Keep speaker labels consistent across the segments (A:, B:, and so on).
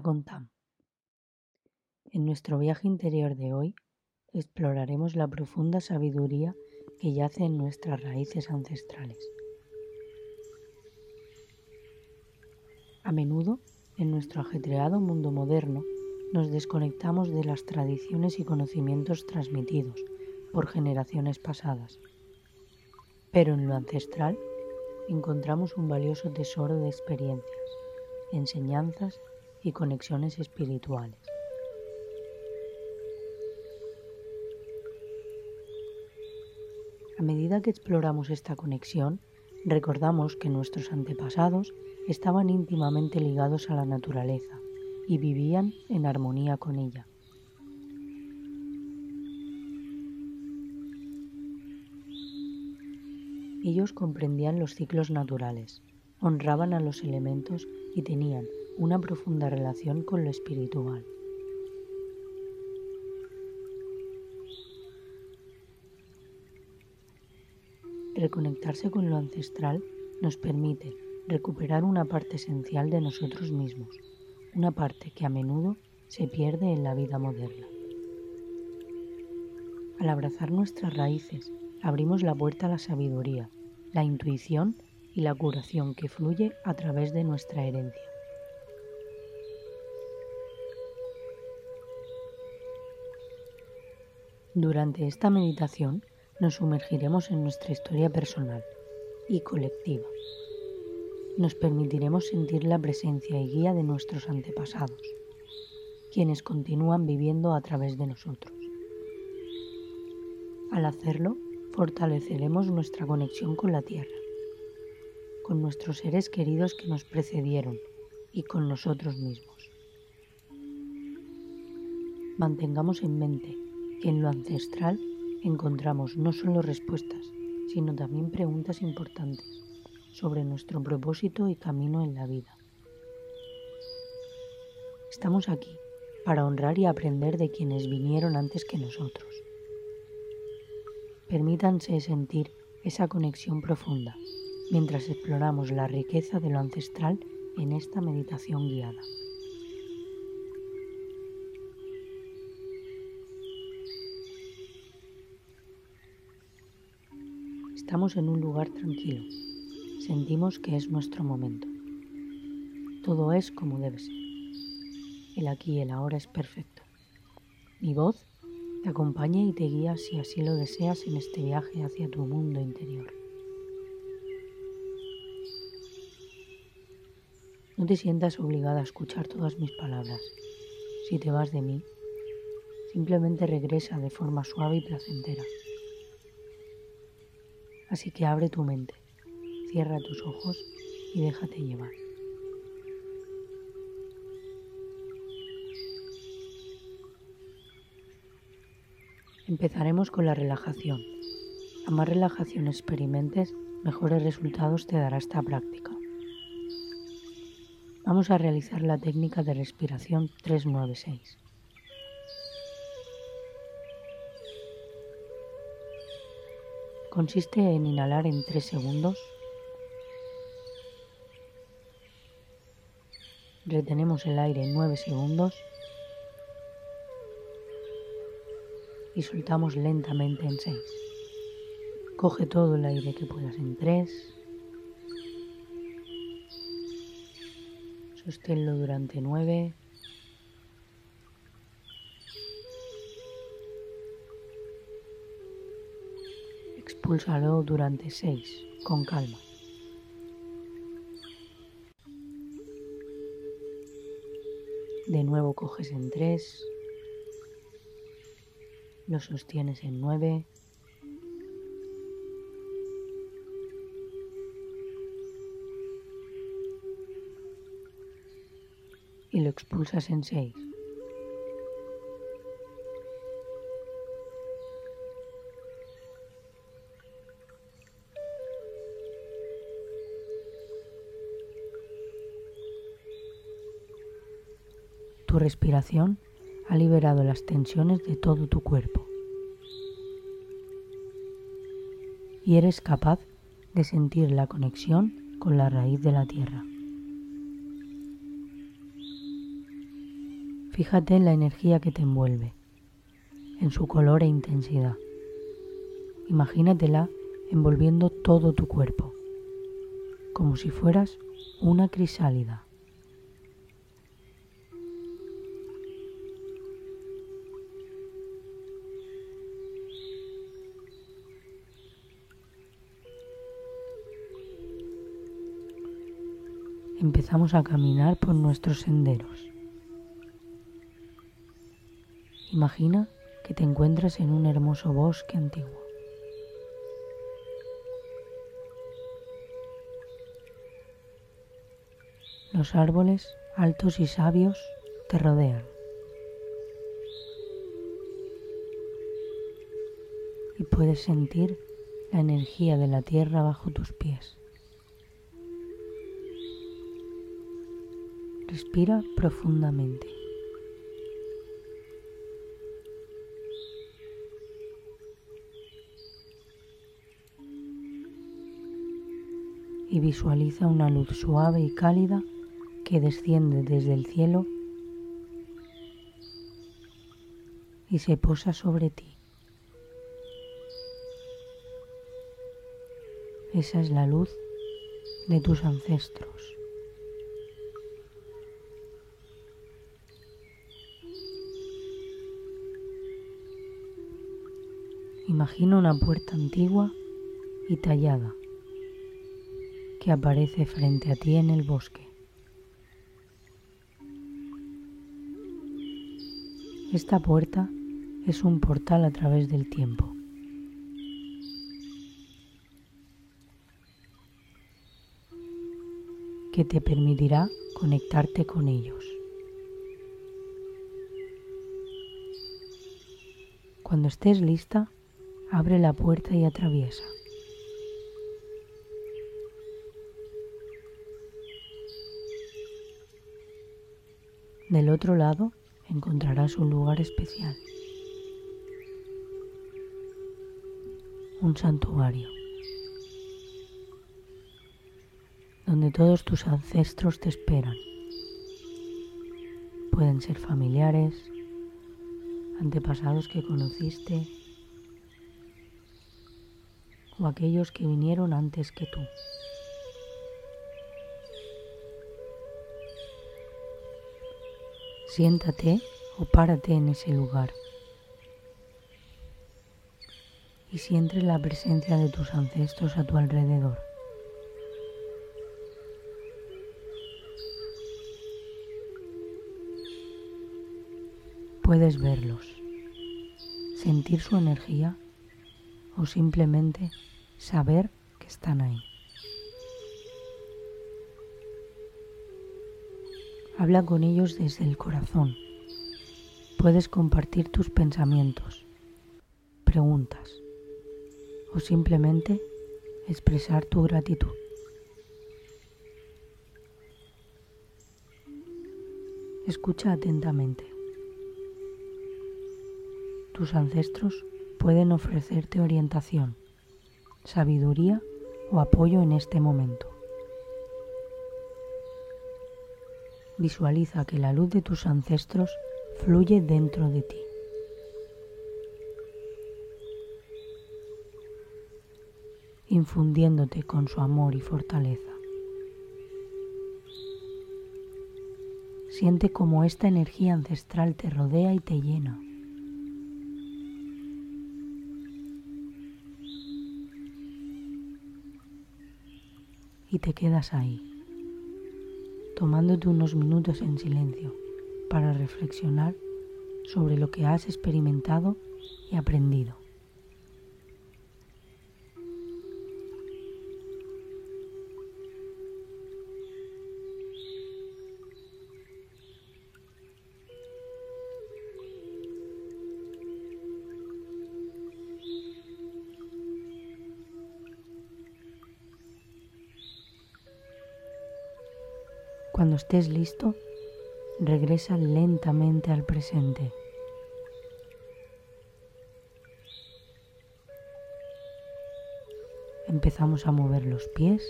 A: Bienvenido a Medita con Tam. En nuestro viaje interior de hoy exploraremos la profunda sabiduría que yace en nuestras raíces ancestrales. A menudo, en nuestro ajetreado mundo moderno, nos desconectamos de las tradiciones y conocimientos transmitidos por generaciones pasadas. Pero en lo ancestral encontramos un valioso tesoro de experiencias, enseñanzas y conexiones espirituales. A medida que exploramos esta conexión, recordamos que nuestros antepasados estaban íntimamente ligados a la naturaleza y vivían en armonía con ella. Ellos comprendían los ciclos naturales, honraban a los elementos y tenían una profunda relación con lo espiritual. Reconectarse con lo ancestral nos permite recuperar una parte esencial de nosotros mismos, una parte que a menudo se pierde en la vida moderna. Al abrazar nuestras raíces abrimos la puerta a la sabiduría, la intuición y la curación que fluye a través de nuestra herencia. Durante esta meditación nos sumergiremos en nuestra historia personal y colectiva. Nos permitiremos sentir la presencia y guía de nuestros antepasados, quienes continúan viviendo a través de nosotros. Al hacerlo, fortaleceremos nuestra conexión con la Tierra, con nuestros seres queridos que nos precedieron y con nosotros mismos. Mantengamos en mente en lo ancestral encontramos no solo respuestas, sino también preguntas importantes sobre nuestro propósito y camino en la vida. Estamos aquí para honrar y aprender de quienes vinieron antes que nosotros Permítanse sentir esa conexión profunda mientras exploramos la riqueza de lo ancestral en esta meditación guiada. Estamos en un lugar tranquilo. Sentimos que es nuestro momento. Todo es como debe ser. El aquí y el ahora es perfecto. Mi voz te acompañe y te guía si así lo deseas en este viaje hacia tu mundo interior. No te sientas obligada a escuchar todas mis palabras. Si te vas de mí, simplemente regresa de forma suave y placentera. Así que abre tu mente, cierra tus ojos y déjate llevar. Empezaremos con la relajación. A más relajación experimentes, mejores resultados te dará esta práctica. Vamos a realizar la técnica de respiración 396. Consiste en inhalar en 3 segundos, retenemos el aire en 9 segundos y soltamos lentamente en 6. Coge todo el aire que puedas en 3. Sosténlo durante 9. Expúlsalo durante 6, con calma. De nuevo coges en 3 lo sostienes en 9. Y lo expulsas en 6. Tu respiración ha liberado las tensiones de todo tu cuerpo. Y eres capaz de sentir la conexión con la raíz de la tierra. Fíjate en la energía que te envuelve, en su color e intensidad. Imagínatela envolviendo todo tu cuerpo, como si fueras una crisálida. Empezamos a caminar por nuestros senderos. Imagina que te encuentras en un hermoso bosque antiguo. Los árboles altos y sabios te rodean. Y puedes sentir la energía de la tierra bajo tus pies. Respira profundamente. Y visualiza una luz suave y cálida que desciende desde el cielo y se posa sobre ti. Esa es la luz de tus ancestros. Imagina una puerta antigua y tallada que aparece frente a ti en el bosque. Esta puerta es un portal a través del tiempo. que te permitirá conectarte con ellos. Cuando estés lista, Abre la puerta y atraviesa. Del otro lado encontrarás un lugar especial, un santuario, donde todos tus ancestros te esperan. Pueden ser familiares, antepasados que conociste, o aquellos que vinieron antes que tú. Siéntate o párate en ese lugar y siente la presencia de tus ancestros a tu alrededor. Puedes verlos, sentir su energía o simplemente saber que están ahí. Habla con ellos desde el corazón. Puedes compartir tus pensamientos, preguntas o simplemente expresar tu gratitud. Escucha atentamente. Tus ancestros pueden ofrecerte orientación, sabiduría o apoyo en este momento. Visualiza que la luz de tus ancestros fluye dentro de ti. infundiéndote con su amor y fortaleza. Siente cómo esta energía ancestral te rodea y te llena. Y te quedas ahí, tomándote unos minutos en silencio para reflexionar sobre lo que has experimentado y aprendido. Cuando estés listo, regresa lentamente al presente. Empezamos a mover los pies,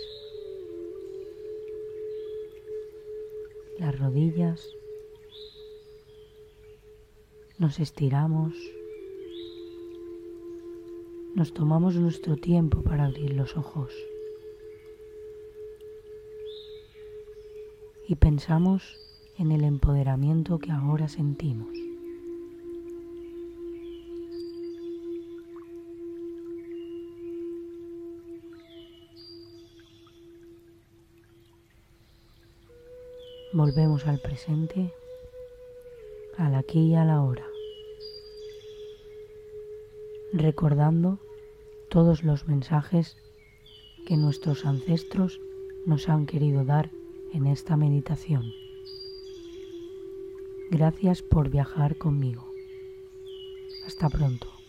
A: las rodillas, Nos estiramos. Nos tomamos nuestro tiempo para abrir los ojos. Y pensamos en el empoderamiento que ahora sentimos. Volvemos al presente, al aquí y a la hora, recordando todos los mensajes que nuestros ancestros nos han querido dar en esta meditación. Gracias por viajar conmigo. Hasta pronto.